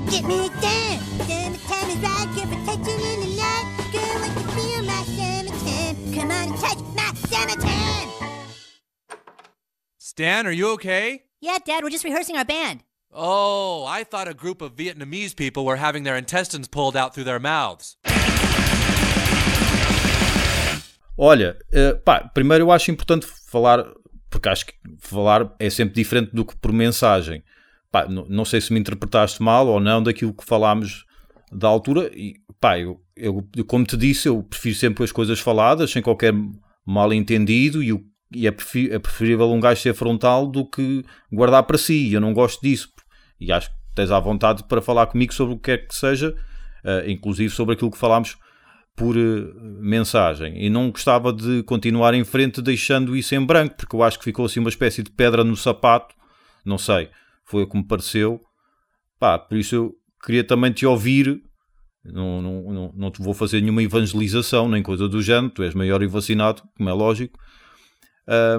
gonna get me again. Summertime is right, good for touching in the night. Girl, I can feel my summertime. Come on and touch my summertime. Stan, are you okay? Yeah, Dad, we're just rehearsing our band. Oh, I thought a group of Vietnamese people were having their intestines pulled out through their mouths. Olha, eh, pá, primeiro eu acho importante falar, porque acho que falar é sempre diferente do que por mensagem. Pá, não, sei se me interpretaste mal ou não daquilo que falámos da altura. E, pá, eu, eu, como te disse, eu prefiro sempre as coisas faladas, sem qualquer mal entendido, e, e é, é preferível um gajo ser frontal do que guardar para si. Eu não gosto disso. E acho que tens à vontade para falar comigo sobre o que quer que seja, eh, inclusive sobre aquilo que falámos por eh, mensagem e não gostava de continuar em frente deixando isso em branco, porque eu acho que ficou assim uma espécie de pedra no sapato, não sei, foi o que me pareceu. Pá, por isso eu queria também te ouvir. Não, não, não, não te vou fazer nenhuma evangelização, nem coisa do género, tu és maior e vacinado, como é lógico. Ah,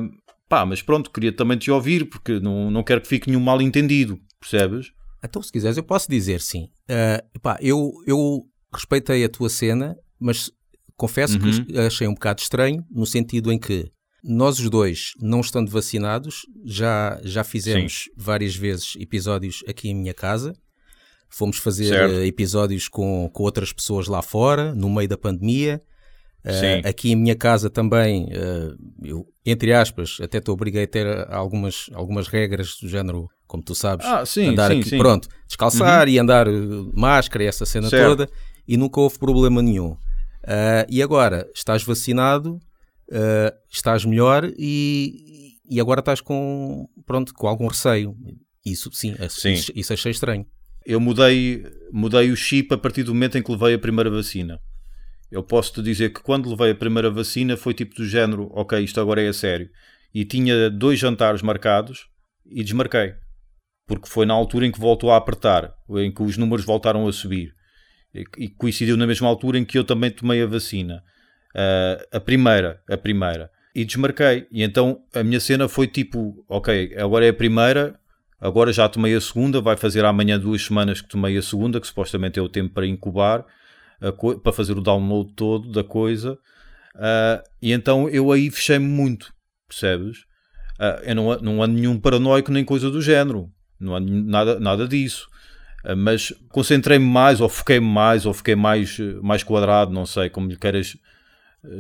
pá, mas pronto, queria também te ouvir, porque não, não quero que fique nenhum mal entendido, percebes? Então, se quiseres, eu posso dizer sim. Ah, epá, eu, eu respeitei a tua cena, mas confesso Uhum. que achei um bocado estranho, no sentido em que nós os dois, não estando vacinados, já, já fizemos várias vezes episódios aqui em minha casa. Fomos fazer Certo. eh, episódios com, com outras pessoas lá fora, no meio da pandemia. Sim. aqui em minha casa também, ah, eu, entre aspas, até te obriguei a ter algumas, algumas regras do género, como tu sabes, Ah, sim, andar sim, aqui, sim. Uhum. pronto, descalçar e andar uh, máscara e essa cena Certo. toda, e nunca houve problema nenhum. Ah, e agora, estás vacinado, ah, estás melhor e, e agora estás com, pronto, com algum receio. Isso sim, Sim. Isso, isso achei estranho. eu mudei, mudei o chip a partir do momento em que levei a primeira vacina. Eu posso te dizer que quando levei a primeira vacina foi tipo do género, ok, isto agora é a sério. E tinha dois jantares marcados e desmarquei. Porque foi na altura em que voltou a apertar, em que os números voltaram a subir. E coincidiu na mesma altura em que eu também tomei a vacina. Ah, a primeira, a primeira. E desmarquei. E então a minha cena foi tipo, ok, agora é a primeira, Agora já tomei a segunda, vai fazer amanhã duas semanas que tomei a segunda, que supostamente é o tempo para incubar, para fazer o download todo da coisa. Ah, e então eu aí fechei-me muito, percebes? Ah, eu não, não ando nenhum paranoico nem coisa do género, não ando nada, nada disso. Mas concentrei-me mais, ou foquei-me mais, ou fiquei mais, mais quadrado, não sei como lhe queiras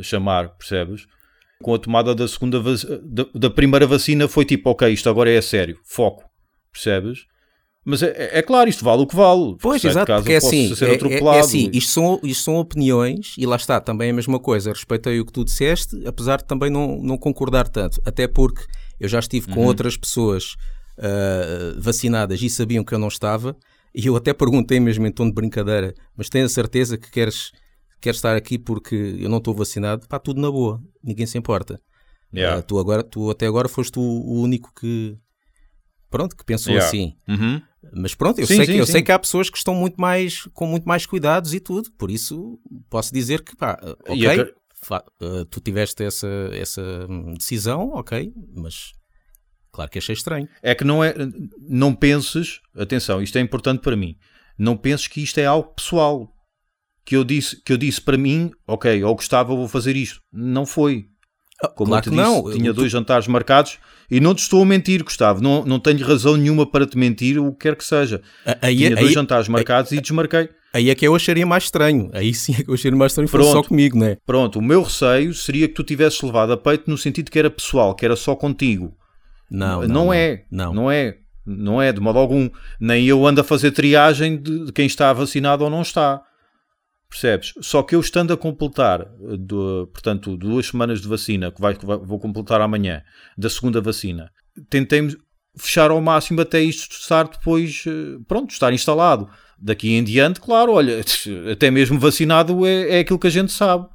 chamar, percebes? Com a tomada da segunda da, da primeira vacina foi tipo, ok, isto agora é sério, foco, percebes? Mas é, é- claro, isto vale o que vale. Pois, exato, porque é assim, é, é- é assim isto, são, isto são opiniões, e lá está, também é a mesma coisa, respeitei o que tu disseste, apesar de também não, não concordar tanto, até porque eu já estive Uhum. com outras pessoas ah, vacinadas e sabiam que eu não estava, e eu até perguntei mesmo em tom de brincadeira, mas tenho a certeza que queres, queres estar aqui porque eu não estou vacinado? Pá, tudo na boa, ninguém se importa. Yeah. Ah, tu, agora, tu até agora foste o, o único que, pronto, que pensou Yeah. assim. Uhum. Mas pronto, eu, Sim, sei, sim, que, eu sim. sei que há pessoas que estão muito mais, com muito mais cuidados e tudo, por isso posso dizer que, pá, ok, E a- fa- eh, tu tiveste essa, essa hum, decisão, ok, mas claro que achei estranho. É que não é. Não penses, atenção, isto é importante para mim. Não penses que isto é algo pessoal. Que eu disse, que eu disse para mim, ok, ou gostava, vou fazer isto. Não foi. Como claro eu te que disse, não. tinha dois jantares marcados e não te estou a mentir, Gustavo. Não, não tenho razão nenhuma para te mentir, o que quer que seja. Aí, tinha dois aí, jantares marcados e desmarquei. aí é que eu acharia mais estranho. Aí sim é que eu acharia mais estranho, foi só Pronto. comigo, né? Pronto, o meu receio seria que tu tivesses levado a peito no sentido que era pessoal, que era só contigo. Não, não, não, é. Não. Não é. Não é, de modo algum. Nem eu ando a fazer triagem de quem está vacinado ou não está. Percebes? Só que eu estando a completar, eh, do- portanto, duas semanas de vacina, que, vai, que vou completar amanhã, da segunda vacina, tentei fechar ao máximo até isto estar depois, eh, pronto, estar instalado. Daqui em diante, claro, olha, até mesmo vacinado é, é aquilo que a gente sabe.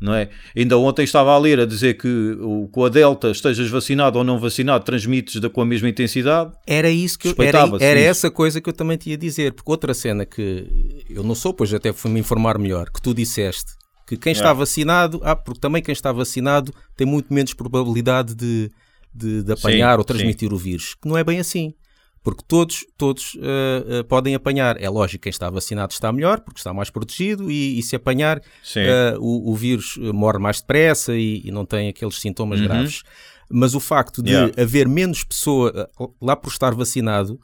Não é? Ainda ontem estava a ler a dizer que o, com a Delta, estejas vacinado ou não vacinado, transmites da, com a mesma intensidade. Era isso que eu, era, era essa coisa que eu também te ia dizer, porque outra cena que eu não sou, pois até fui-me informar melhor, que tu disseste que quem está É. vacinado, ah, porque também quem está vacinado tem muito menos probabilidade de, de, de apanhar Sim, ou transmitir o vírus, que não é bem assim. Porque todos, todos uh, uh, podem apanhar. É lógico, quem está vacinado está melhor, porque está mais protegido, e, e se apanhar, uh, o, o, vírus morre mais depressa e, e não tem aqueles sintomas uhum. graves. Mas o facto de yeah. haver menos pessoa lá por estar vacinado,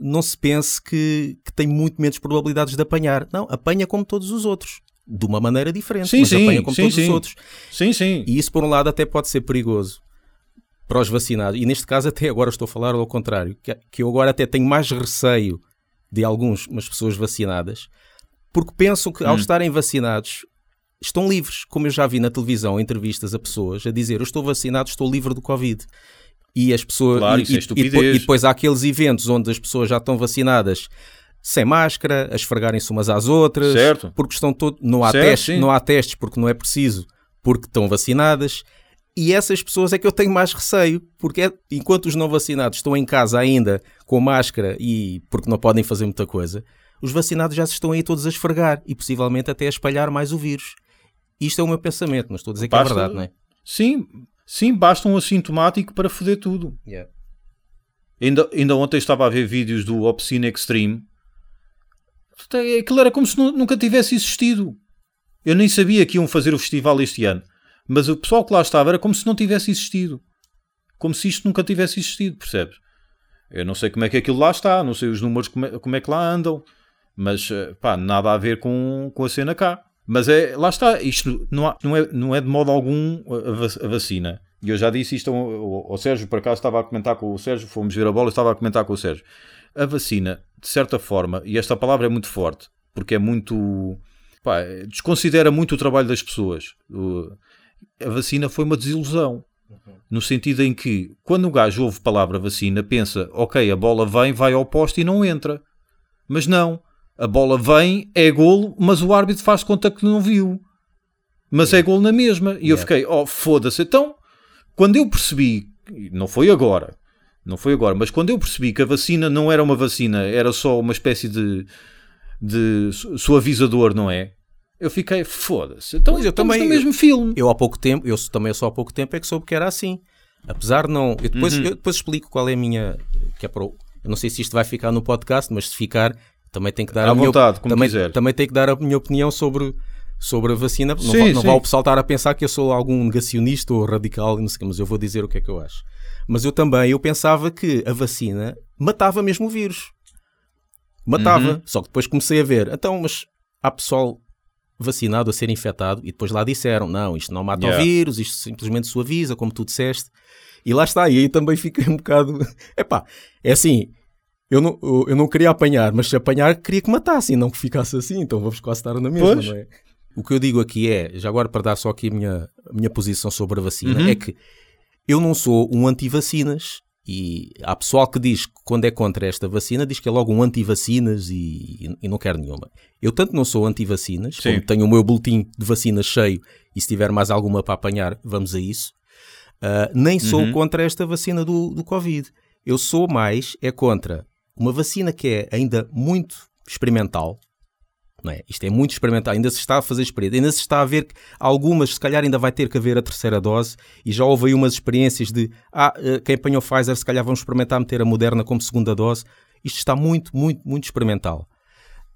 não se pense que, que tem muito menos probabilidades de apanhar. Não, apanha como todos os outros de uma maneira diferente, sim, mas sim, apanha como sim, todos os outros. Sim, sim. E isso, por um lado, até pode ser perigoso para os vacinados. E neste caso, até agora estou a falar ao contrário, que, que eu agora até tenho mais receio de algumas pessoas vacinadas, porque pensam que ao Hum. estarem vacinados estão livres, como eu já vi na televisão entrevistas a pessoas a dizer eu estou vacinado, estou livre do Covid. E as pessoas Claro, e, é e- e depois, há aqueles eventos onde as pessoas já estão vacinadas sem máscara, a esfregarem-se umas às outras, Certo. porque estão todos não há Certo, testes, sim. não há testes porque não é preciso, porque estão vacinadas. E essas pessoas é que eu tenho mais receio, porque é- enquanto os não vacinados estão em casa ainda com máscara e porque não podem fazer muita coisa, os vacinados já se estão aí todos a esfregar e possivelmente até a espalhar mais o vírus. Isto é o meu pensamento, não estou a dizer que Basta- é verdade, não é? Sim, sim, basta um assintomático para foder tudo. Ainda, ainda ontem estava a ver vídeos do Obscene Extreme. Aquilo era como se nu- nunca tivesse existido. Eu nem sabia que iam fazer o festival este ano. Mas o pessoal que lá estava era como se não tivesse existido. Como se isto nunca tivesse existido, percebes? Eu não sei como é que aquilo lá está, não sei os números como é, como é que lá andam. Mas, eh, pá, nada a ver com, com a cena cá. Mas é, lá está, isto não, há- não, é, não é de modo algum a, va- a vacina. E eu já disse isto ao, ao- Sérgio, por acaso estava a comentar com o Sérgio, fomos ver a bola, estava a comentar com o Sérgio. A vacina, de certa forma, e esta palavra é muito forte, porque é muito. pá, desconsidera muito o trabalho das pessoas. A vacina foi uma desilusão. No sentido em que, quando o gajo ouve palavra vacina, pensa, ok, a bola vem, vai ao poste e não entra. Mas não. A bola vem, é golo, mas o árbitro faz conta que não viu. Mas é golo na mesma. E eu Yeah. fiquei, oh, foda-se. Então, quando eu percebi, não foi agora, não foi agora, mas quando eu percebi que a vacina não era uma vacina, era só uma espécie de, de su- suavizador, não é? Eu fiquei, foda-se. Então, Pois, eu também- no mesmo filme. Eu há pouco tempo, eu também só há pouco tempo é que soube que era assim. Apesar de não. Eu depois, Uhum. eu depois explico qual é a minha. Que é para o- eu não sei se isto vai ficar no podcast, mas se ficar, também tenho que dar À a minha, vontade, como também, quiser. também tenho que dar a minha opinião sobre, sobre a vacina. Não, Sim, não sim. vai o pessoal estar a pensar que eu sou algum negacionista ou radical, e não sei o quê, mas eu vou dizer o que é que eu acho. Mas eu também, eu pensava que a vacina matava mesmo o vírus. Matava. Uhum. Só que depois comecei a ver, então, mas há pessoal vacinado a ser infectado e depois lá disseram, não, isto não mata Yeah. o vírus, isto simplesmente suaviza, como tu disseste. E lá está, e aí também fiquei um bocado... Epá, é assim, eu não, eu- não queria apanhar, mas se apanhar queria que matasse e não que ficasse assim, então vamos quase estar na mesma, Pois. não é? O que eu digo aqui é, já agora para dar só aqui a minha, a minha posição sobre a vacina, Uhum. é que eu não sou um anti-vacinas e há pessoal que diz que quando é contra esta vacina diz que é logo um anti-vacinas e, e não quer nenhuma. Eu tanto não sou anti-vacinas, como tenho o meu boletim de vacinas cheio e se tiver mais alguma para apanhar, vamos a isso. Ah, nem sou Uhum. contra esta vacina do, do Covid. Eu sou mais, é contra uma vacina que é ainda muito experimental, não é? Isto é muito experimental, ainda se está a fazer experiência, ainda se está a ver que algumas, se calhar ainda vai ter que haver a terceira dose, e já houve aí umas experiências de, ah, eh, quem apanhou Pfizer, se calhar vamos experimentar meter a Moderna como segunda dose. Isto está muito, muito, muito experimental.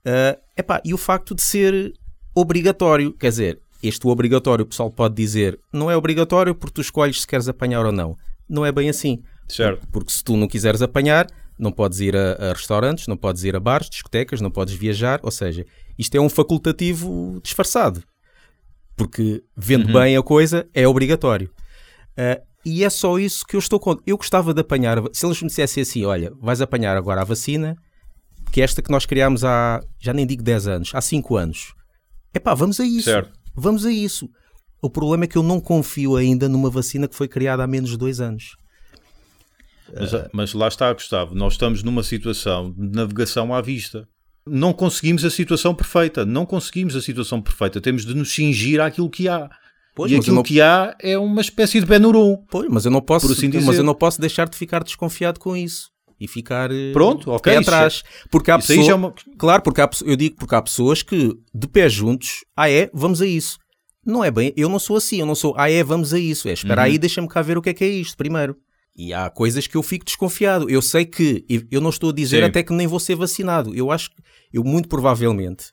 Ah, epá, e o facto de ser obrigatório, quer dizer, este obrigatório o pessoal pode dizer, não é obrigatório porque tu escolhes se queres apanhar ou não. Não é bem assim. Certo. Porque se tu não quiseres apanhar, não podes ir a, a restaurantes, não podes ir a bares, discotecas, não podes viajar. Ou seja, isto é um facultativo disfarçado. Porque vendo bem a coisa, é obrigatório. Ah, e é só isso que eu estou contra. Eu gostava de apanhar. Se eles me dissessem assim: olha, vais apanhar agora a vacina, que é esta que nós criámos há, já nem digo 10 anos, há 5 anos. Epá, vamos a isso. Certo. Vamos a isso. O problema é que eu não confio ainda numa vacina que foi criada há menos de 2 anos. Mas, mas lá está, Gustavo. Nós estamos numa situação de navegação à vista. Não conseguimos a situação perfeita. Não conseguimos a situação perfeita. Temos de nos cingir àquilo que há. Pois, e aquilo não- que há é uma espécie de Benuron. Pois, mas eu não posso, assim mas eu não posso deixar de ficar desconfiado com isso e ficar eh, Pronto, ok, pé isso atrás, porque há pessoas, é uma- claro, porque há, eu digo porque há pessoas que de pé juntos, ah é, vamos a isso. Não é bem, eu não sou assim, eu não sou, ah é, vamos a isso, é, espera Uhum. aí, deixa-me cá ver o que é que é isto primeiro. E há coisas que eu fico desconfiado. Eu sei que, eu não estou a dizer Sim. até que nem vou ser vacinado. Eu acho que, eu muito provavelmente,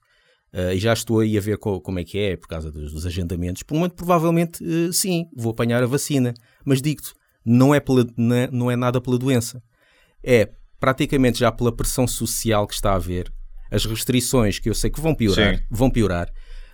eh, e já estou aí a ver co- como é que é, por causa dos, dos agendamentos, por muito provavelmente, eh, sim, vou apanhar a vacina. Mas digo-te, não é, pela- não é- não é nada pela doença. É praticamente já pela pressão social que está a haver, as restrições que eu sei que vão piorar, Sim. vão piorar,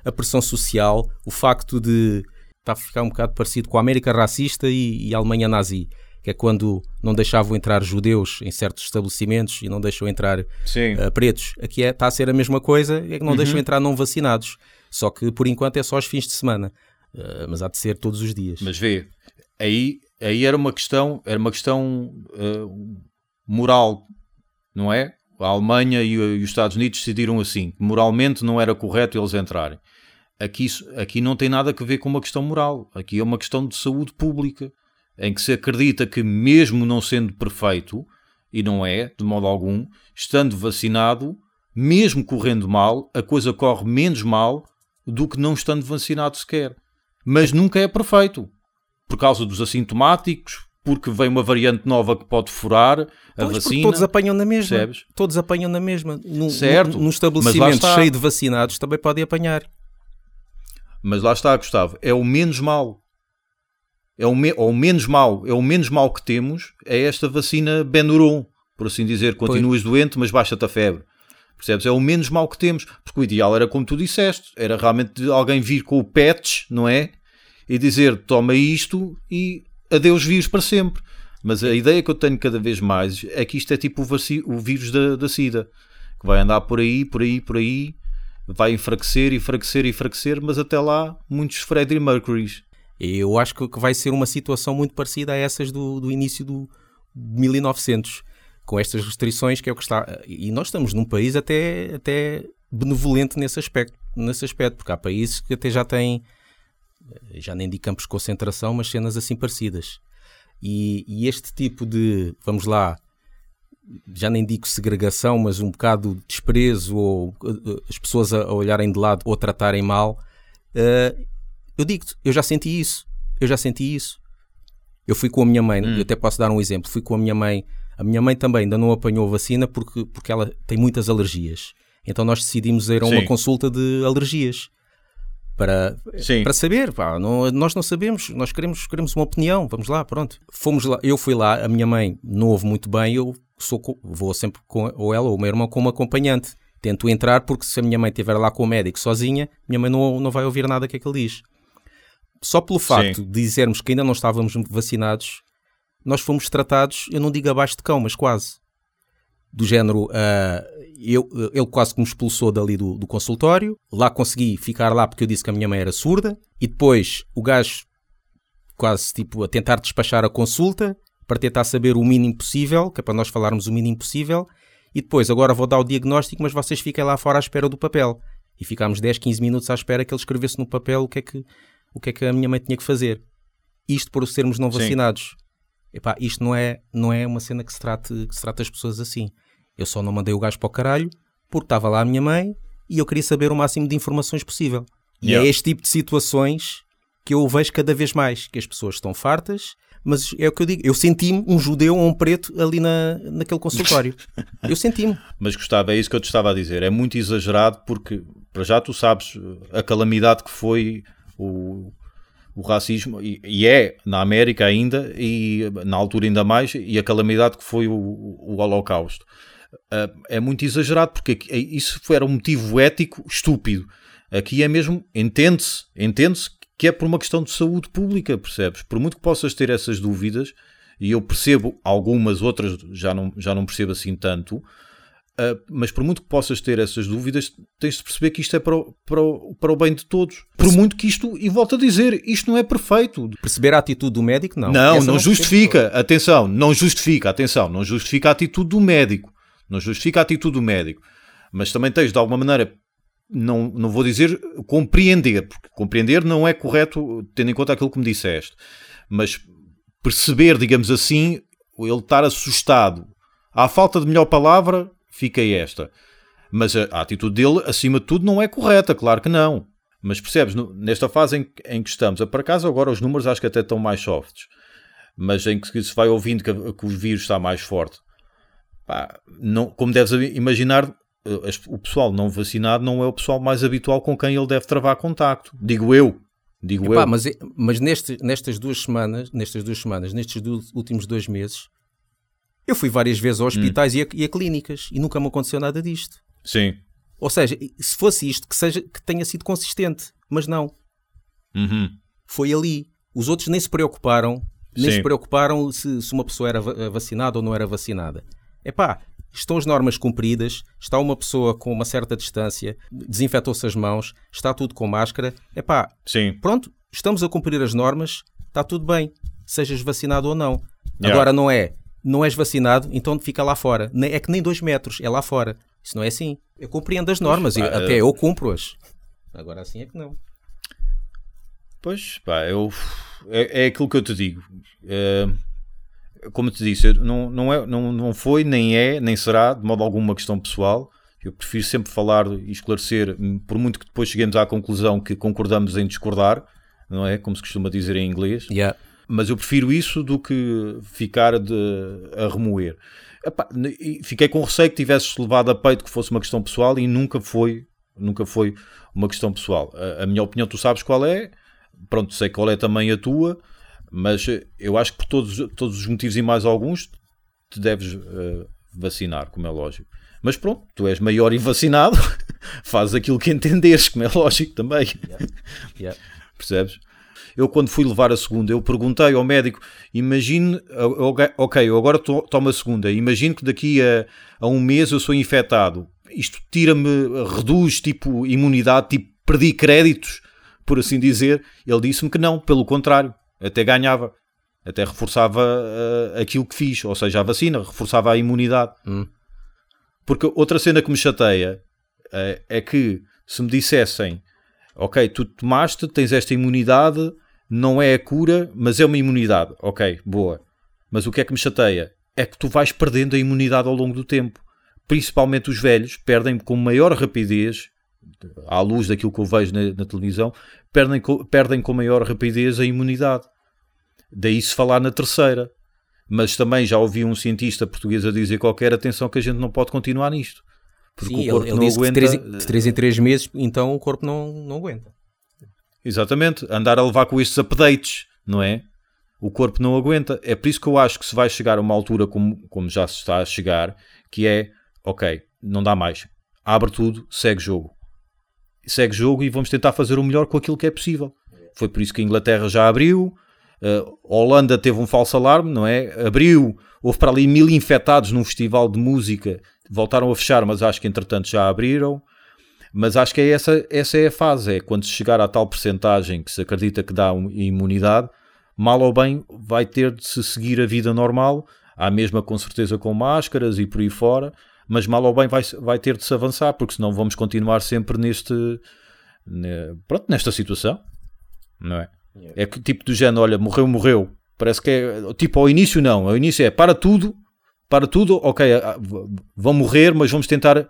a pressão social, o facto de está a ficar um bocado parecido com a América racista e, e a Alemanha nazi, que é quando não deixavam entrar judeus em certos estabelecimentos e não deixam entrar uh, pretos. Aqui é, está a ser a mesma coisa, é que não deixam entrar não vacinados. Só que por enquanto é só aos fins de semana. Uh, mas há de ser todos os dias. Mas vê, aí, aí era uma questão, era uma questão uh, moral, não é? A Alemanha e, e os Estados Unidos decidiram assim, que moralmente não era correto eles entrarem. Aqui, aqui não tem nada a ver com uma questão moral, aqui é uma questão de saúde pública, em que se acredita que mesmo não sendo perfeito, e não é, de modo algum, estando vacinado, mesmo correndo mal, a coisa corre menos mal do que não estando vacinado sequer. Mas nunca é perfeito por causa dos assintomáticos, porque vem uma variante nova que pode furar a Pois, vacina. todos apanham na mesma. Percebes? Todos apanham na mesma. Num, Certo, num- estabelecimento cheio de vacinados também podem apanhar. Mas lá está, Gustavo, é o menos mal. É o, me... ou o menos mal, é o menos mal que temos, é esta vacina Benuron, por assim dizer, continuas doente, mas baixa-te a febre. Percebes? É o menos mal que temos, porque o ideal era como tu disseste, era realmente alguém vir com o patch, não é? E dizer, toma isto e adeus vírus para sempre. Mas a ideia que eu tenho cada vez mais é que isto é tipo o, o vírus da, da SIDA, que vai andar por aí, por aí, por aí, vai enfraquecer, enfraquecer, enfraquecer, mas até lá muitos Freddie Mercurys. Eu acho que vai ser uma situação muito parecida a essas do, do início do 1900, com estas restrições que é o que está. E nós estamos num país até, até benevolente nesse aspecto, nesse aspecto, porque há países que até já têm, já nem digo campos de concentração, mas cenas assim parecidas. E, e este tipo de, vamos lá, já nem digo segregação, mas um bocado de desprezo ou uh, as pessoas a, olharem de lado ou tratarem mal. uh, eu digo-te, eu já senti isso. Eu já senti isso. Eu fui com a minha mãe, eu até posso dar um exemplo. Fui com a minha mãe. A minha mãe também ainda não apanhou a vacina porque, porque ela tem muitas alergias. Então nós decidimos ir a uma Sim. consulta de alergias para, Sim. para saber. Pá, não- nós não sabemos, nós queremos, queremos uma opinião. Vamos lá, pronto. Fomos lá, eu fui lá, a minha mãe não ouve muito bem, eu sou, vou sempre com ou ela ou o meu irmão como acompanhante. Tento entrar porque se a minha mãe estiver lá com o médico sozinha, minha mãe não, não vai ouvir nada que é que ele diz. Só pelo facto de dizermos que ainda não estávamos vacinados, nós fomos tratados, eu não digo abaixo de cão, mas quase. Do género, ah, eu, ele quase que me expulsou dali do, do consultório. Lá consegui ficar lá porque eu disse que a minha mãe era surda. E depois o gajo quase tipo a tentar despachar a consulta para tentar saber o mínimo possível, que é para nós falarmos o mínimo possível. E depois, agora vou dar o diagnóstico, mas vocês fiquem lá fora à espera do papel. E ficámos 10, 15 minutos à espera que ele escrevesse no papel o que é que, o que, é que a minha mãe tinha que fazer. Isto por sermos não Sim. vacinados. Epá, isto não é, não é uma cena que se, trate, que se trata as pessoas assim. Eu só não mandei o gajo para o caralho porque estava lá a minha mãe e eu queria saber o máximo de informações possível. E Yeah. é este tipo de situações que eu vejo cada vez mais, que as pessoas estão fartas, mas é o que eu digo, eu senti-me um judeu ou um preto ali na, naquele consultório. eu senti-me. Mas Gustavo, é isso que eu te estava a dizer. É muito exagerado porque, para já, tu sabes a calamidade que foi o, o racismo, e, e é na América ainda, e na altura ainda mais, e a calamidade que foi o, o Holocausto. Ah, é muito exagerado porque é- isso era um motivo ético estúpido. Aqui é mesmo, entende-se, entende-se que é por uma questão de saúde pública, percebes? Por muito que possas ter essas dúvidas, e eu percebo algumas, outras já não, já não percebo assim tanto, Uh, mas por muito que possas ter essas dúvidas, tens de perceber que isto é para o, para o, para o bem de todos. Por muito que isto, e volto a dizer, isto não é perfeito. Perceber a atitude do médico, não. Não, Essa não, percebo justifica. Atenção, não justifica. Atenção, não justifica a atitude do médico. Não justifica a atitude do médico. Mas também tens, de alguma maneira, não, não vou dizer compreender, porque compreender não é correto, tendo em conta aquilo que me disseste. Mas perceber, digamos assim, ele estar assustado. À falta de melhor palavra, fica esta. Mas a, a atitude dele, acima de tudo, não é correta, claro que não. Mas percebes, nesta fase em, que- em que estamos, por acaso agora os números acho que até estão mais softs. mas em que se vai ouvindo que, que o vírus está mais forte. Pá, não, como deves imaginar, eh, o pessoal não vacinado não é o pessoal mais habitual com quem ele deve travar contacto. Digo eu. Digo Epá, eu. mas mas neste- nestas duas semanas, nestas duas semanas, nestes últimos dois meses, eu fui várias vezes a hospitais e, a, e a clínicas e nunca me aconteceu nada disto. Sim. Ou seja, se fosse isto, que, seja, que tenha sido consistente. Mas não. Uhum. Foi ali. Os outros nem se preocuparam, nem Sim. se preocuparam se, se uma pessoa era va- vacinada ou não era vacinada. Epá, estão as normas cumpridas, está uma pessoa com uma certa distância, desinfetou-se as mãos, está tudo com máscara. Epá, Sim. pronto, estamos a cumprir as normas, está tudo bem, sejas vacinado ou não. Yeah. Agora não é, não és vacinado, então fica lá fora. É que nem dois metros, é lá fora. Isso não é assim. Eu compreendo as normas, e pá, até eh, eu cumpro-as. Agora assim é que não. Pois, pá, eu, é, é aquilo que eu te digo. É, como eu te disse, eu não, não, é, não, não foi, nem é, nem será, de modo algum, uma questão pessoal. Eu prefiro sempre falar e esclarecer, por muito que depois cheguemos à conclusão que concordamos em discordar, não é? Como se costuma dizer em inglês. Yeah. Mas eu prefiro isso do que ficar de, a remoer. Epá, fiquei com receio que tivesses levado a peito que fosse uma questão pessoal e nunca foi, nunca foi uma questão pessoal. A, a minha opinião, tu sabes qual é, pronto, sei qual é também a tua, mas eh, eu acho que por todos, todos os motivos e mais alguns te deves eh, vacinar, como é lógico. Mas pronto, tu és maior e vacinado, fazes aquilo que entenderes, como é lógico também. Yeah. Percebes? Eu, quando fui levar a segunda, eu perguntei ao médico: imagine, ok, eu agora to- tomo a segunda, imagine que daqui a, a um mês eu sou infectado. Isto tira-me, reduz tipo imunidade, tipo perdi créditos, por assim dizer. Ele disse-me que não, pelo contrário, até ganhava, até reforçava ah, aquilo que fiz, ou seja, a vacina, reforçava a imunidade. Hum. Porque outra cena que me chateia eh, é que se me dissessem ok, tu tomaste, tens esta imunidade, não é a cura, mas é uma imunidade. Ok, boa. Mas o que é que me chateia? É que tu vais perdendo a imunidade ao longo do tempo. Principalmente os velhos perdem com maior rapidez, à luz daquilo que eu vejo na, na televisão, perdem, perdem com maior rapidez a imunidade. Daí se falar na terceira. Mas também já ouvi um cientista português a dizer qualquer atenção que a gente não pode continuar nisto. Porque Sim, o corpo ele, ele não aguenta. de 3 em, de três em três meses, então o corpo não, não aguenta. Exatamente, andar a levar com estes updates, não é? O corpo não aguenta. É por isso que eu acho que se vai chegar a uma altura como, como já se está a chegar, que é, ok, não dá mais. Abre tudo, segue jogo. Segue jogo e vamos tentar fazer o melhor com aquilo que é possível. Foi por isso que a Inglaterra já abriu, a Holanda teve um falso alarme, não é? Abriu, houve para ali mil infectados num festival de música, voltaram a fechar, mas acho que entretanto já abriram. Mas acho que é essa, essa é a fase, é quando se chegar à tal percentagem que se acredita que dá imunidade, mal ou bem vai ter de se seguir a vida normal, à mesma com certeza com máscaras e por aí fora, mas mal ou bem vai, vai ter de se avançar, porque senão vamos continuar sempre neste, ne- pronto, nesta situação, não é? É. Que tipo do género, olha, morreu, morreu, parece que é, tipo ao início não, ao início é para tudo, para tudo, ok, ah, vão morrer, mas vamos tentar,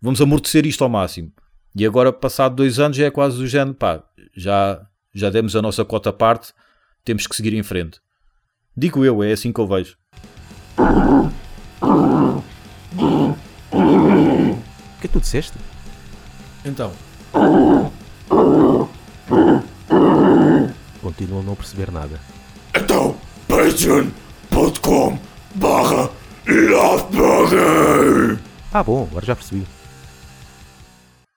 vamos amortecer isto ao máximo. E agora, passado dois anos, já é quase do género, pá, já, já demos a nossa cota à parte, temos que seguir em frente. Digo eu, é assim que eu vejo. O que é que tu disseste? Então, Continuo a não perceber nada. Então, patreon.com barra. Ah, bom, agora já percebi.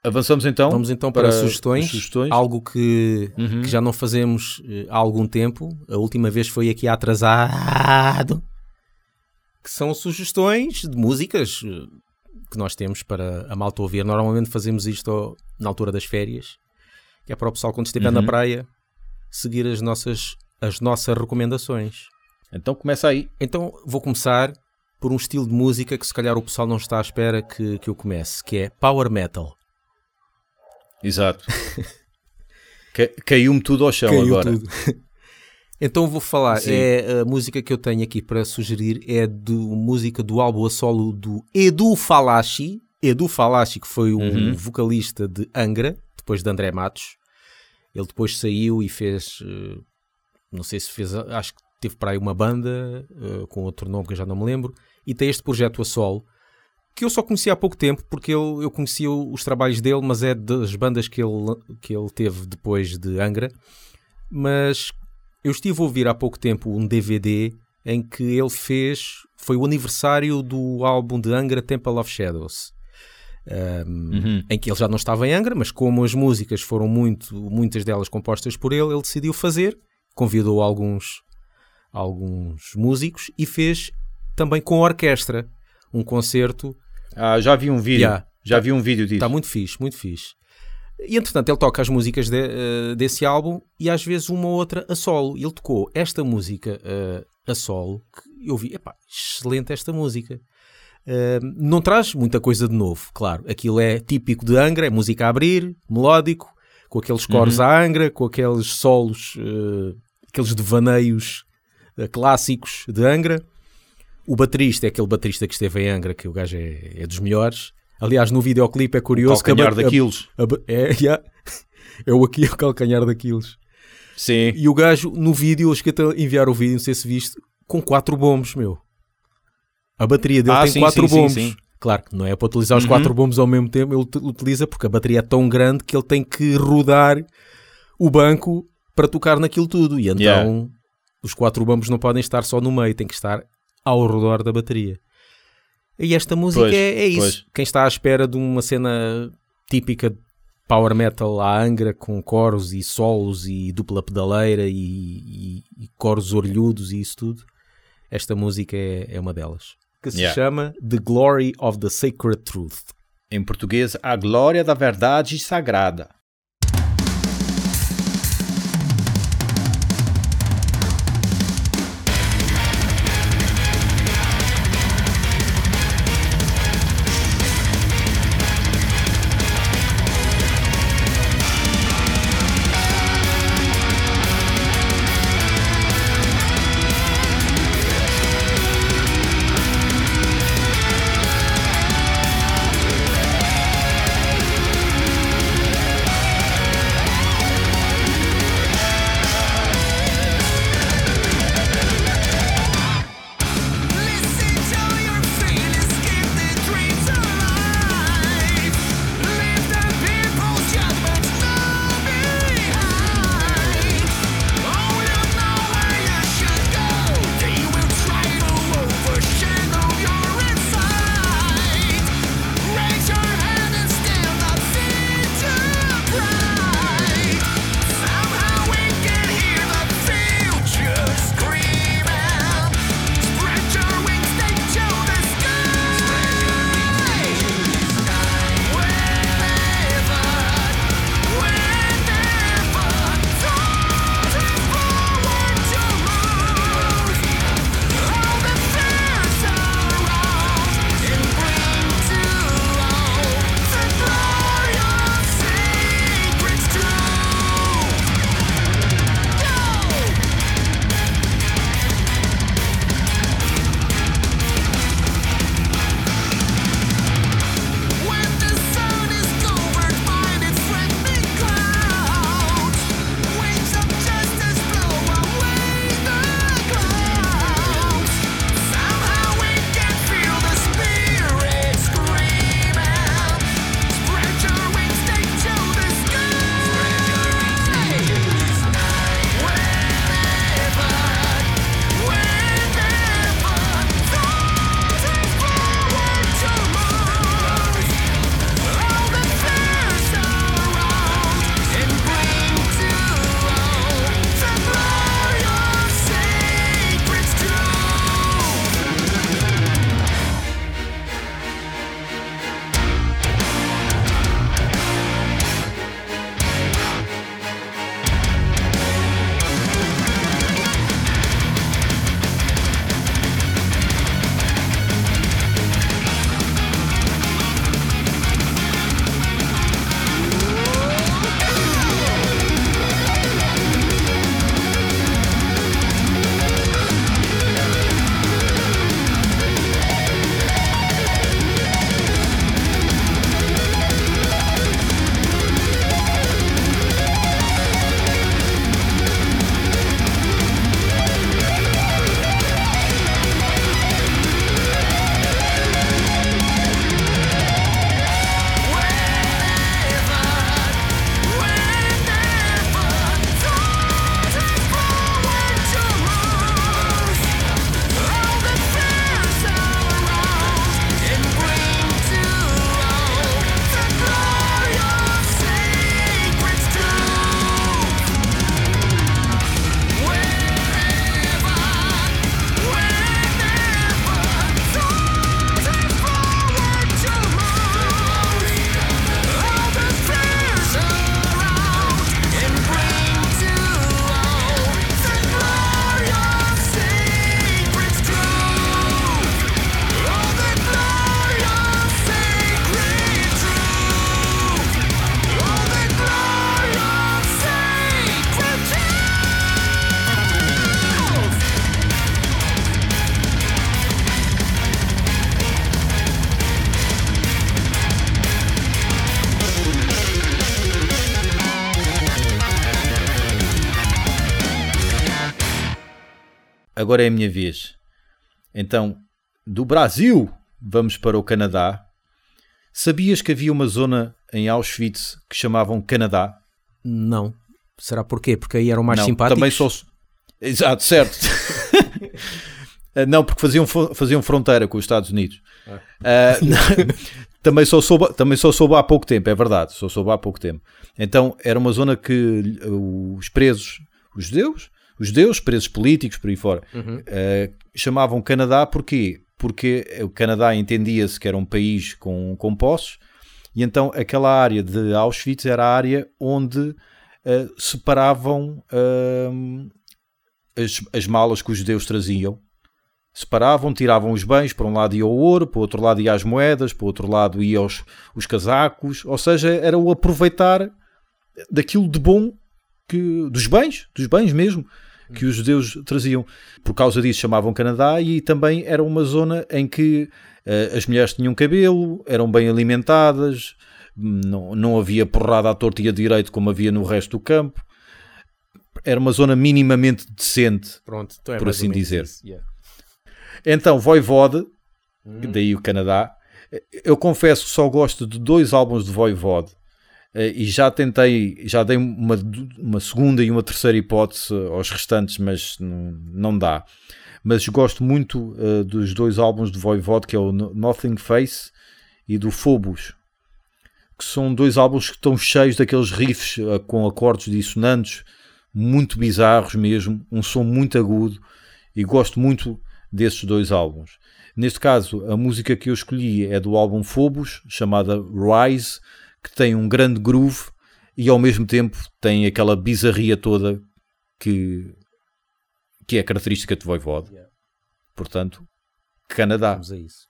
Avançamos então. Vamos então para, as sugestões, sugestões. algo que, Uhum. que já não fazemos eh, há algum tempo. A última vez foi aqui atrasado. Que são sugestões de músicas eh, que nós temos para a malta ouvir. Normalmente fazemos isto na altura das férias, que é para o pessoal quando estiver na Uhum. praia seguir as nossas, as nossas recomendações. Então começa aí. Então vou começar por um estilo de música que se calhar o pessoal não está à espera que, que eu comece, que é Power Metal. Exato. Ca- Caiu-me tudo ao chão Caiu agora. tudo. então vou falar, Sim. é a música que eu tenho aqui para sugerir é do música do álbum a solo do Edu Falachi. Edu Falachi, que foi um Uhum. vocalista de Angra, depois de André Matos. Ele depois saiu e fez, eh, não sei se fez, acho que teve para aí uma banda eh, com outro nome que eu já não me lembro, e tem este projeto a solo que eu só conheci há pouco tempo, porque eu, eu conhecia os trabalhos dele, mas é das bandas que ele, que ele teve depois de Angra. Mas eu estive a ouvir há pouco tempo um DVD em que ele fez. Foi o aniversário do álbum de Angra Temple of Shadows. Um, Em que ele já não estava em Angra, mas como as músicas foram muito, muitas delas compostas por ele, ele decidiu fazer, convidou alguns, alguns músicos e fez também com orquestra um concerto Ah, já vi um vídeo. Yeah. Já vi um vídeo disso. Está muito fixe, muito fixe. E entretanto ele toca as músicas de- eh, desse álbum e às vezes uma ou outra a solo. Ele tocou esta música eh, a solo que eu vi, epá, excelente esta música. Eh, não traz muita coisa de novo, claro. Aquilo é típico de Angra, é música a abrir, melódico, com aqueles coros à Angra, com aqueles solos, aqueles devaneios clássicos de Angra. O baterista é aquele baterista que esteve em Angra, que o gajo é, é dos melhores. Aliás, no videoclipe é curioso que a, calcanhar ba- a- daqueles. a ba- é, yeah. é o aqui o calcanhar daqueles. Sim. E o gajo, no vídeo, eu cheguei a enviar o vídeo, não sei se viste, com quatro bombos, meu. A bateria dele Ah, tem sim, quatro sim, bombos. sim. Claro que não é para utilizar os Uhum. quatro bombos ao mesmo tempo, ele ut- utiliza porque a bateria é tão grande que ele tem que rodar o banco para tocar naquilo tudo. E então Yeah. os quatro bombos não podem estar só no meio, tem que estar ao redor da bateria. E esta música Pois, é, é isso. pois. Quem está à espera de uma cena típica de power metal à Angra, com coros e solos e dupla pedaleira e, e- e coros orlhudos e isso tudo, esta música é, é uma delas. Que se Yeah. chama The Glory of the Sacred Truth. Em português, a glória da verdade sagrada. Agora é a minha vez. Então, do Brasil, vamos para o Canadá. Sabias que havia uma zona em Auschwitz que chamavam Canadá? Não. Será porquê? Porque aí eram mais não, simpáticos? Também só. Exato, certo. Ah, não, porque faziam, faziam fronteira com os Estados Unidos. Ah, também, só soube, também só soube há pouco tempo, é verdade, só soube há pouco tempo. Então era uma zona que os presos, os judeus, os judeus, presos políticos, por aí fora, ah, chamavam Canadá porquê? Porque o Canadá entendia-se que era um país com, com posses, e então aquela área de Auschwitz era a área onde ah, separavam ah, as, as malas que os judeus traziam. Separavam, tiravam os bens, para um lado ia o ouro, para o outro lado ia as moedas, para o outro lado ia os, os casacos, ou seja, era o aproveitar daquilo de bom que, dos bens, dos bens mesmo, que os judeus traziam. Por causa disso chamavam Canadá e também era uma zona em que eh, as mulheres tinham cabelo, eram bem alimentadas, não, não havia porrada à torta e à direito como havia no resto do campo. Era uma zona minimamente decente. Pronto, então é Por assim dizer. yeah. Então, Voivode, daí o Canadá, eu confesso que só gosto de dois álbuns de Voivode e já tentei, já dei uma, uma segunda e uma terceira hipótese aos restantes, mas não, não dá. Mas gosto muito eh, dos dois álbuns de Voivode, que é o No- Nothing Face e do Phobos, que são dois álbuns que estão cheios daqueles riffs eh, com acordes dissonantes, muito bizarros mesmo, um som muito agudo, e gosto muito desses dois álbuns. Neste caso, a música que eu escolhi é do álbum Phobos, chamada Rise, que tem um grande groove e ao mesmo tempo tem aquela bizarria toda que, que é característica de Voivode. Portanto, Canadá. Vamos a isso.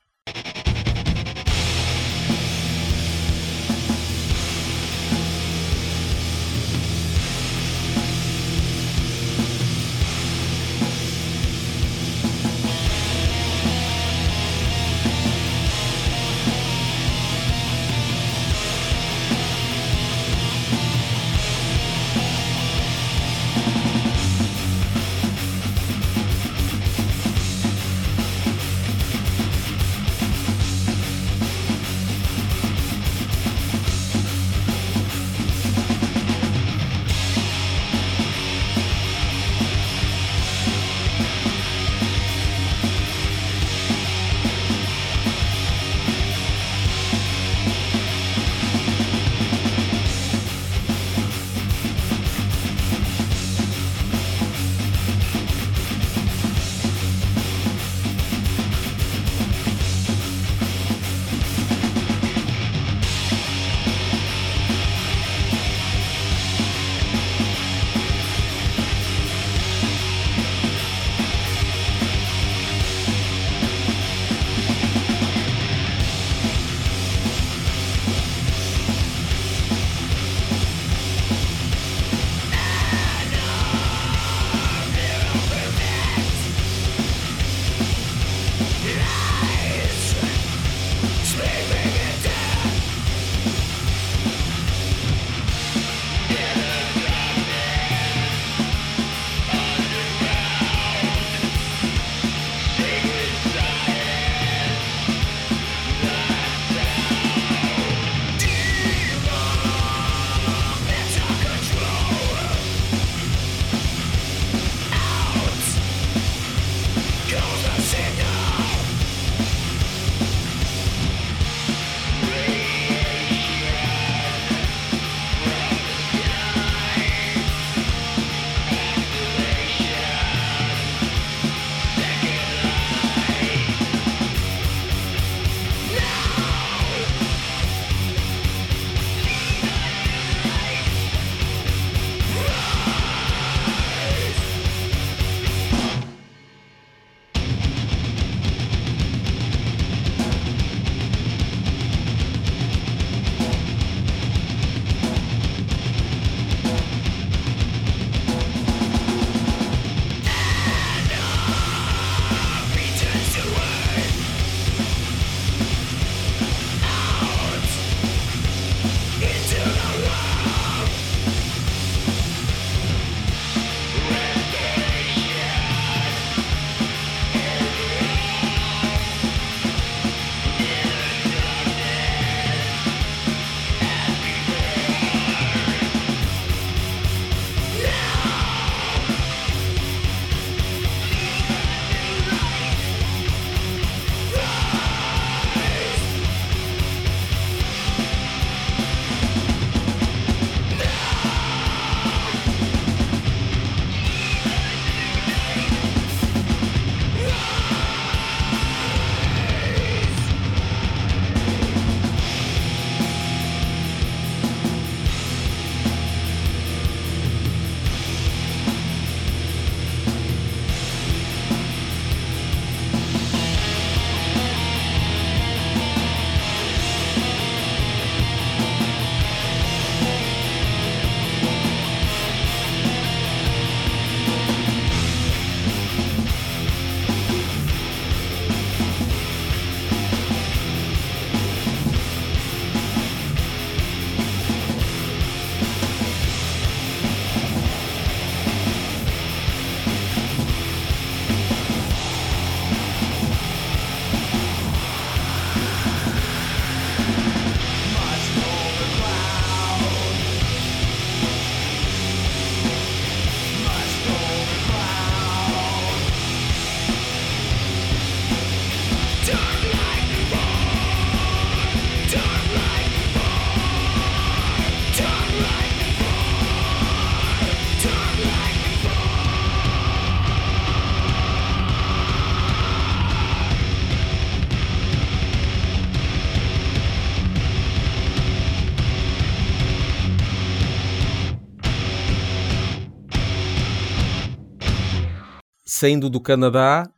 Saindo do Canadá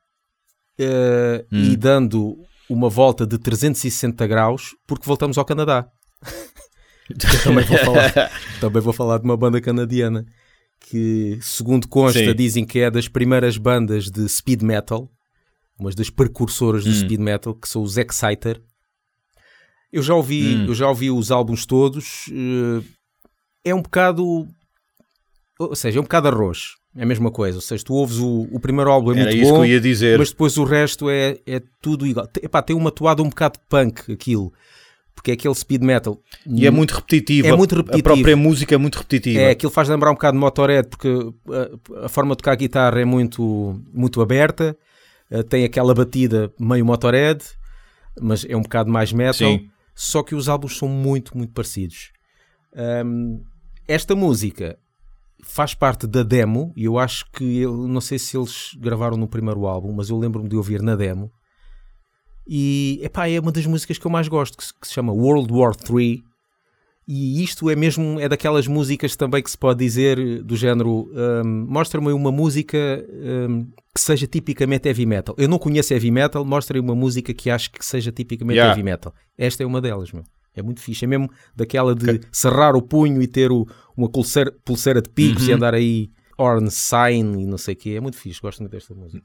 eh, e dando uma volta de 360 graus, porque voltamos ao Canadá. Também vou falar, também vou falar de uma banda canadiana que, segundo consta, Sim. dizem que é das primeiras bandas de speed metal, umas das precursoras do speed metal, que são os Exciter. Eu já ouvi, eu já ouvi os álbuns todos. eh, É um bocado, ou seja, é um bocado arroz. É a mesma coisa. Ou seja, tu ouves o, o primeiro álbum é Era muito isso bom, que eu ia dizer. mas depois o resto é, é tudo igual. Epá, tem uma toada um bocado punk aquilo, porque é aquele speed metal. E é muito repetitivo. É muito A- repetitivo. A própria música é muito repetitiva. É, aquilo faz lembrar um bocado de Motorhead, porque a, a forma de tocar a guitarra é muito, muito aberta, eh, tem aquela batida meio Motorhead, mas é um bocado mais metal. Sim. Só que os álbuns são muito, muito parecidos. Ahm, esta música faz parte da demo, e eu acho que, eu não sei se eles gravaram no primeiro álbum, mas eu lembro-me de ouvir na demo. E epá, é uma das músicas que eu mais gosto, que se, que se chama World War III. E isto é mesmo, é daquelas músicas também que se pode dizer do género, hum, mostra-me uma música hum, que seja tipicamente heavy metal. Eu não conheço heavy metal, mostra-me uma música que acho que seja tipicamente Yeah. heavy metal. Esta é uma delas, meu. É muito fixe. É mesmo daquela de cerrar o punho e ter o- uma pulseira, pulseira de picos e andar aí horn sign e não sei o quê. É muito fixe. Gosto muito desta música.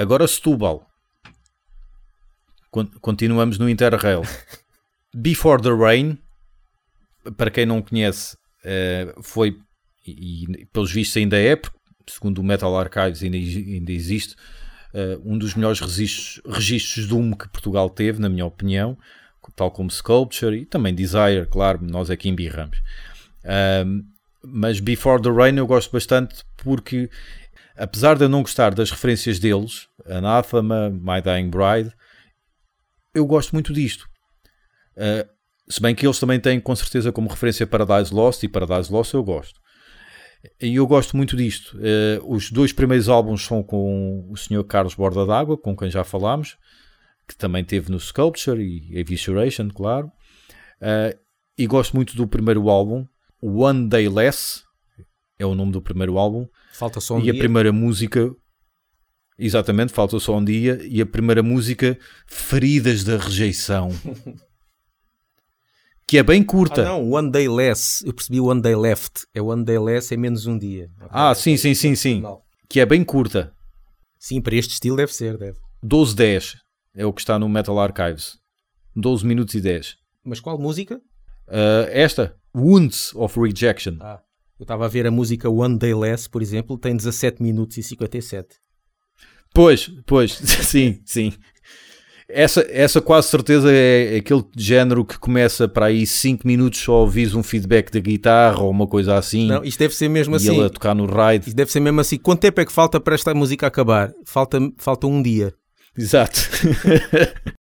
Agora Setúbal. Con- Continuamos no Interrail. Before the Rain, para quem não conhece, eh, foi, e, pelos vistos ainda é, porque, segundo o Metal Archives ainda, exi- ainda existe, eh, um dos melhores registros, registros de Doom que Portugal teve, na minha opinião, tal como Sculpture e também Desire, claro, nós aqui embirramos. Ahm, mas Before the Rain eu gosto bastante porque, apesar de eu não gostar das referências deles, Anathema, My Dying Bride, eu gosto muito disto. Uh, se bem que eles também têm com certeza como referência Paradise Lost e Paradise Lost eu gosto. E eu gosto muito disto. Uh, os dois primeiros álbuns são com o Sr. Carlos Borda d'Água, com quem já falámos, que também teve no Sculpture e Evisceration, claro. Uh, e gosto muito do primeiro álbum, One Day Less, é o nome do primeiro álbum, Falta só um e a dia. primeira música, exatamente, falta só um dia, e a primeira música, Feridas da Rejeição, que é bem Ah, curta. não, One Day Less. Eu percebi One Day Left. É One Day Less, é menos um dia. Ah, sim, sim, sim, sim, que é bem curta. Sim, para este estilo deve ser, deve. 12-10 é o que está no Metal Archives. 12 minutos e 10. Mas qual música? Uh, esta, Wounds of Rejection. Ah, eu estava a ver a música One Day Less, por exemplo, tem 17 minutos e 57. Pois, pois, sim, sim. Essa, essa quase certeza é aquele género que começa para aí 5 minutos só ouvis um feedback da guitarra ou uma coisa assim. Não, isto deve ser mesmo e assim. ele a tocar no ride. Isto deve ser mesmo assim. Quanto tempo é que falta para esta música acabar? Falta, falta um dia. Exato.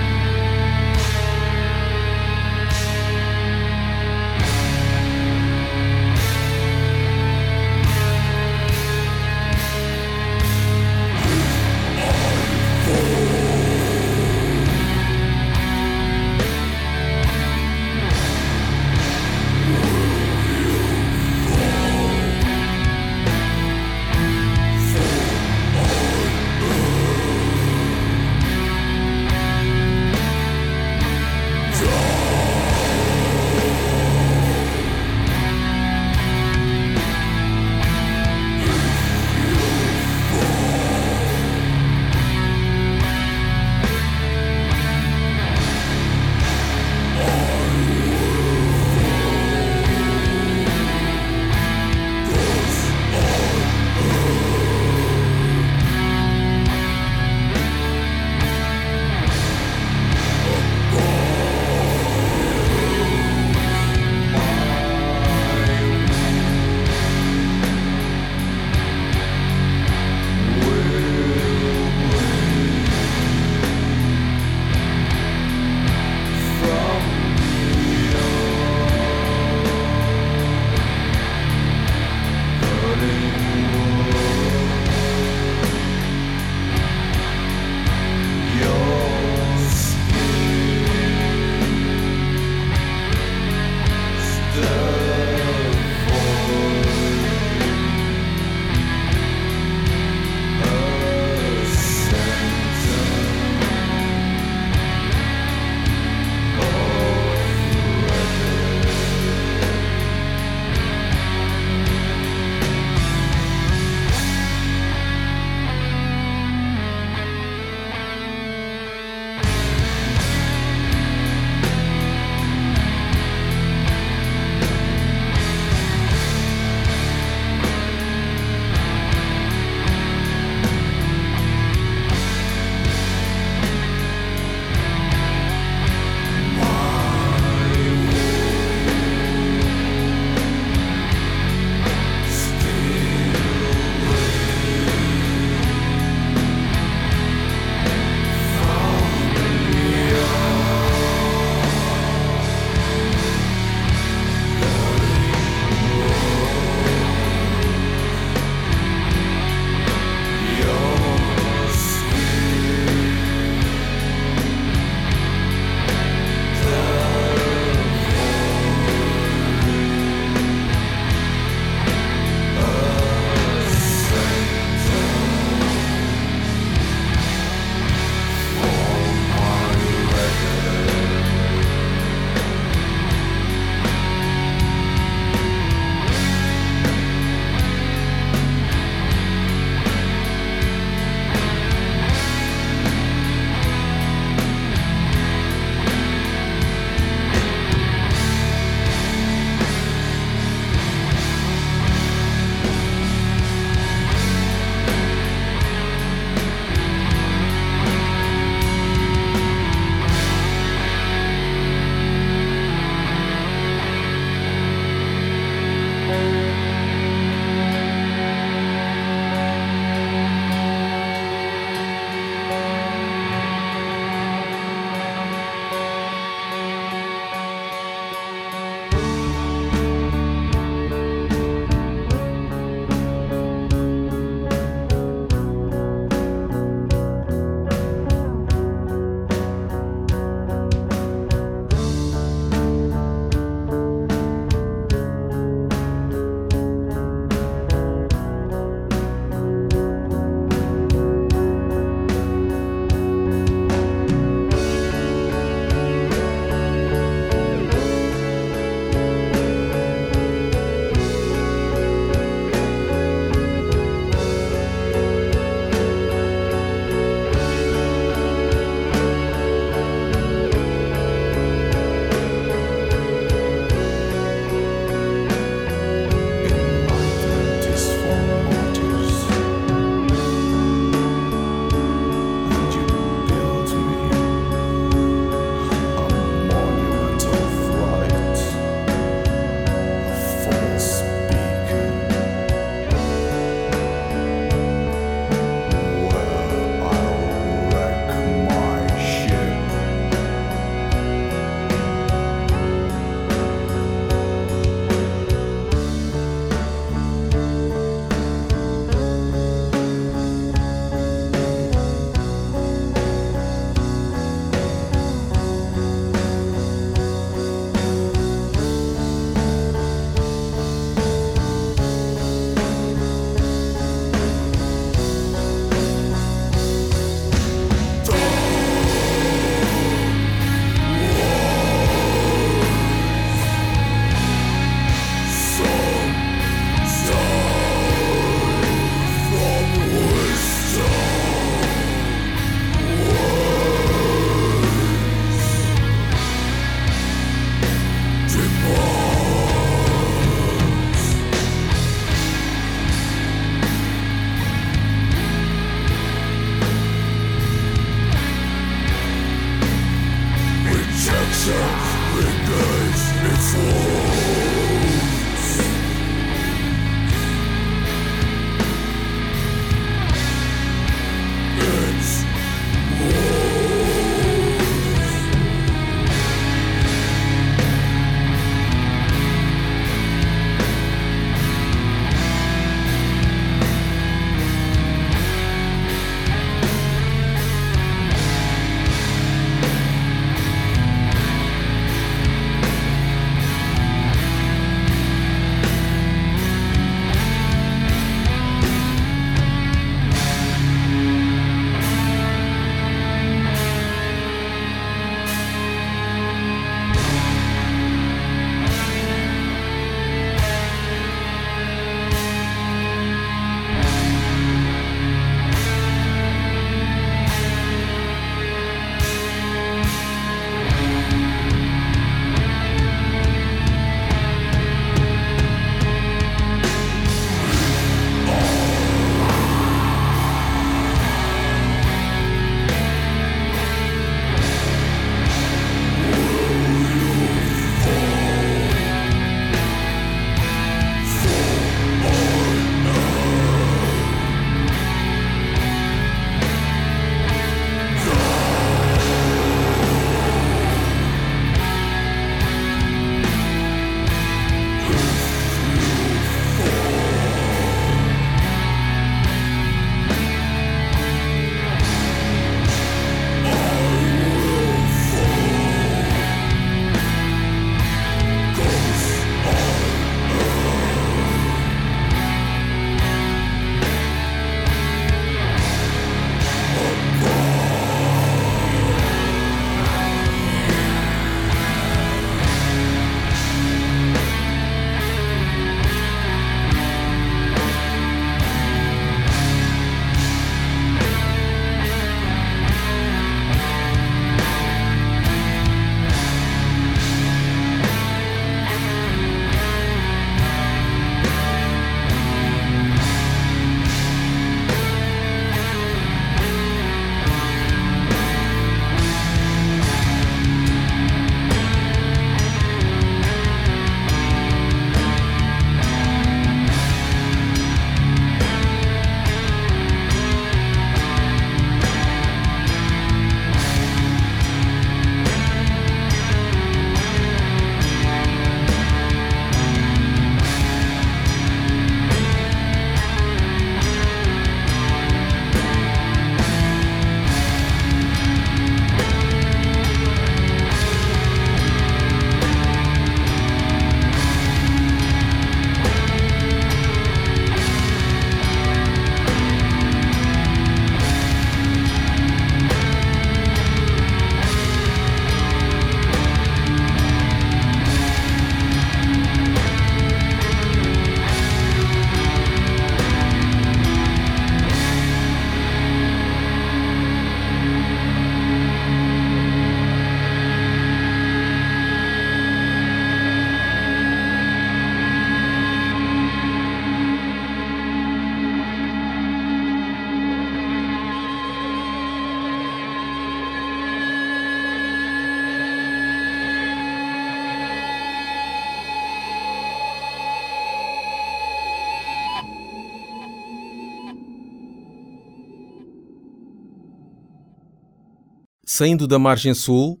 saindo da margem sul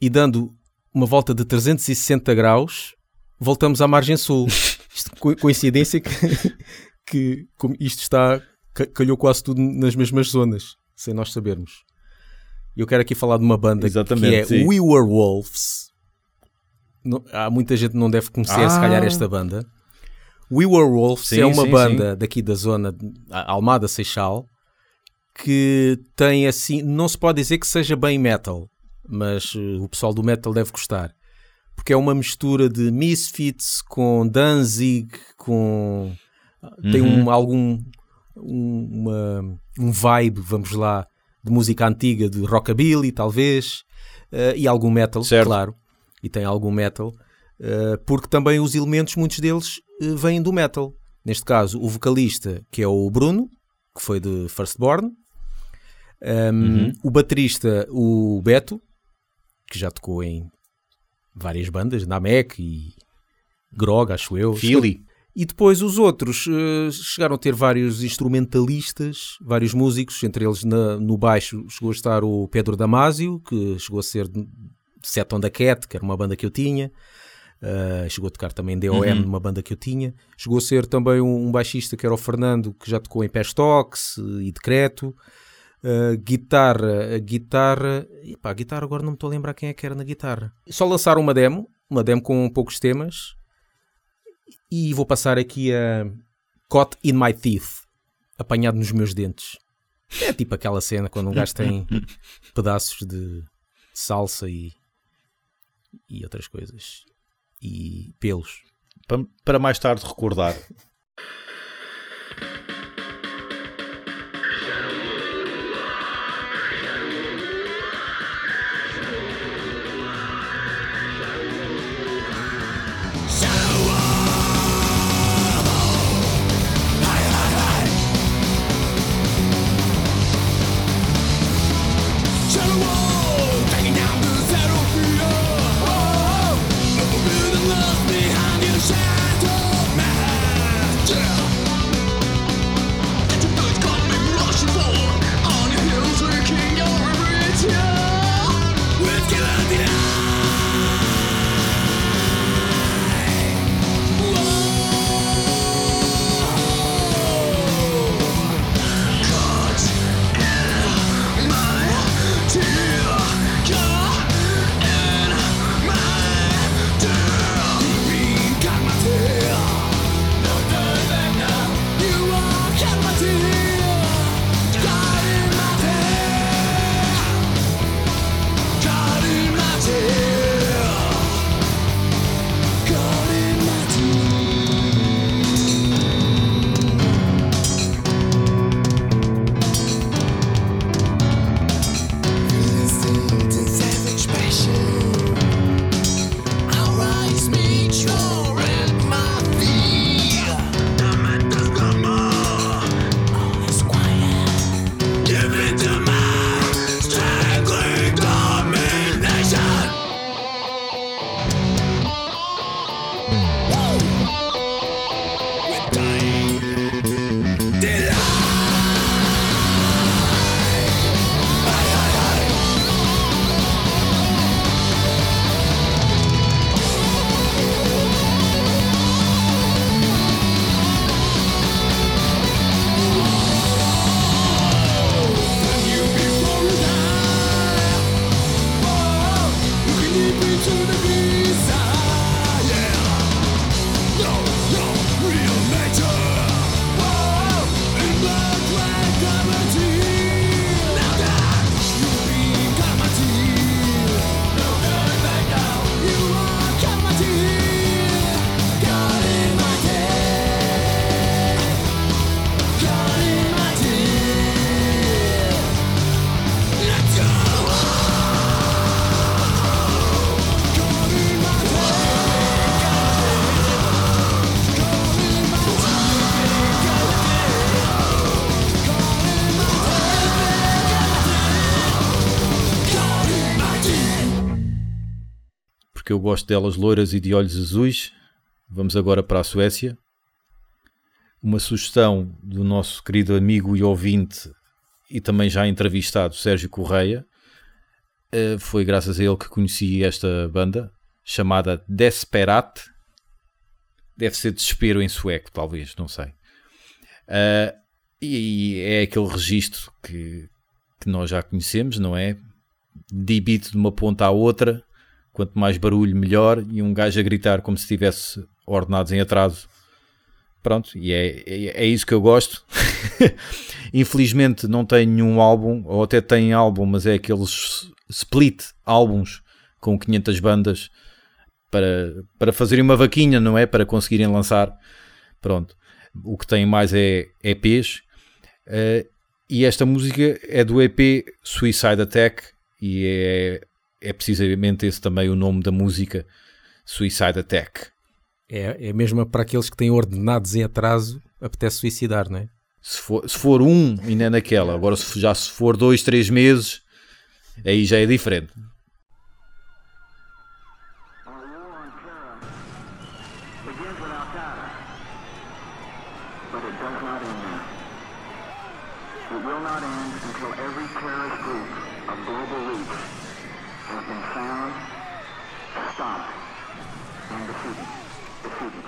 e dando uma volta de 360 graus, voltamos à margem sul. Isto, co- coincidência que, que isto está, ca- calhou quase tudo nas mesmas zonas, sem nós sabermos. Eu quero aqui falar de uma banda Exatamente, que é sim. We Were Wolves. Não- há muita gente que não deve conhecer, se Ah. calhar, esta banda. We Were Wolves Sim, é uma sim, banda daqui da zona Almada Seixal que tem assim, não se pode dizer que seja bem metal, mas eh, o pessoal do metal deve gostar. Porque é uma mistura de Misfits com Danzig, com tem Uhum. um, algum um, uma- um vibe, vamos lá, de música antiga, de rockabilly, talvez, eh, e algum metal, Certo. claro. E tem algum metal, eh, porque também os elementos, muitos deles, eh, vêm do metal. Neste caso, o vocalista, que é o Bruno, que foi de Firstborn, Um, Uhum. o baterista, o Beto, que já tocou em várias bandas, Namek e Grog, acho eu. Philly. E depois os outros eh, chegaram a ter vários instrumentalistas, vários músicos, entre eles na- no baixo chegou a estar o Pedro Damasio, que chegou a ser Set on the Cat, que era uma banda que eu tinha. Uh, chegou a tocar também DOM Uhum. numa banda que eu tinha. Chegou a ser também um, um baixista que era o Fernando, que já tocou em Pestox e Decreto. Uh, guitarra, a guitarra, epá, a guitarra agora não me estou a lembrar quem é que era na guitarra. Só lançaram uma demo, uma demo com poucos temas. E vou passar aqui a Caught in My Teeth, apanhado nos meus dentes. É tipo aquela cena quando um gajo tem pedaços de salsa e, e outras coisas. E pelos. Pa- Para mais tarde recordar. Porque eu gosto delas loiras e de olhos azuis. Vamos agora para a Suécia. Uma sugestão do nosso querido amigo e ouvinte e também já entrevistado Sérgio Correia. Eh, Foi graças a ele que conheci esta banda chamada Desperat. Deve ser desespero em sueco, talvez, não sei. Eh, e é aquele registro que, que nós já conhecemos, não é? Beat de uma ponta à outra, quanto mais barulho, melhor. E um gajo a gritar como se estivesse ordenados em atraso. Pronto, e é, é, é isso que eu gosto. Infelizmente não tenho nenhum álbum, ou até tem álbum, mas é aqueles split álbuns com 500 bandas para, para fazerem uma vaquinha, não é? Para conseguirem lançar. Pronto. O que tem mais é EPs. Eh, e esta música é do EP Suicide Attack e é, é precisamente esse também o nome da música Suicide Attack. É, é mesmo para aqueles que têm ordenados em atraso, apetece suicidar, não é? Se for, se for um, ainda é naquela. Agora, se, já se for dois, três meses, aí já é diferente. starving and the food, the food.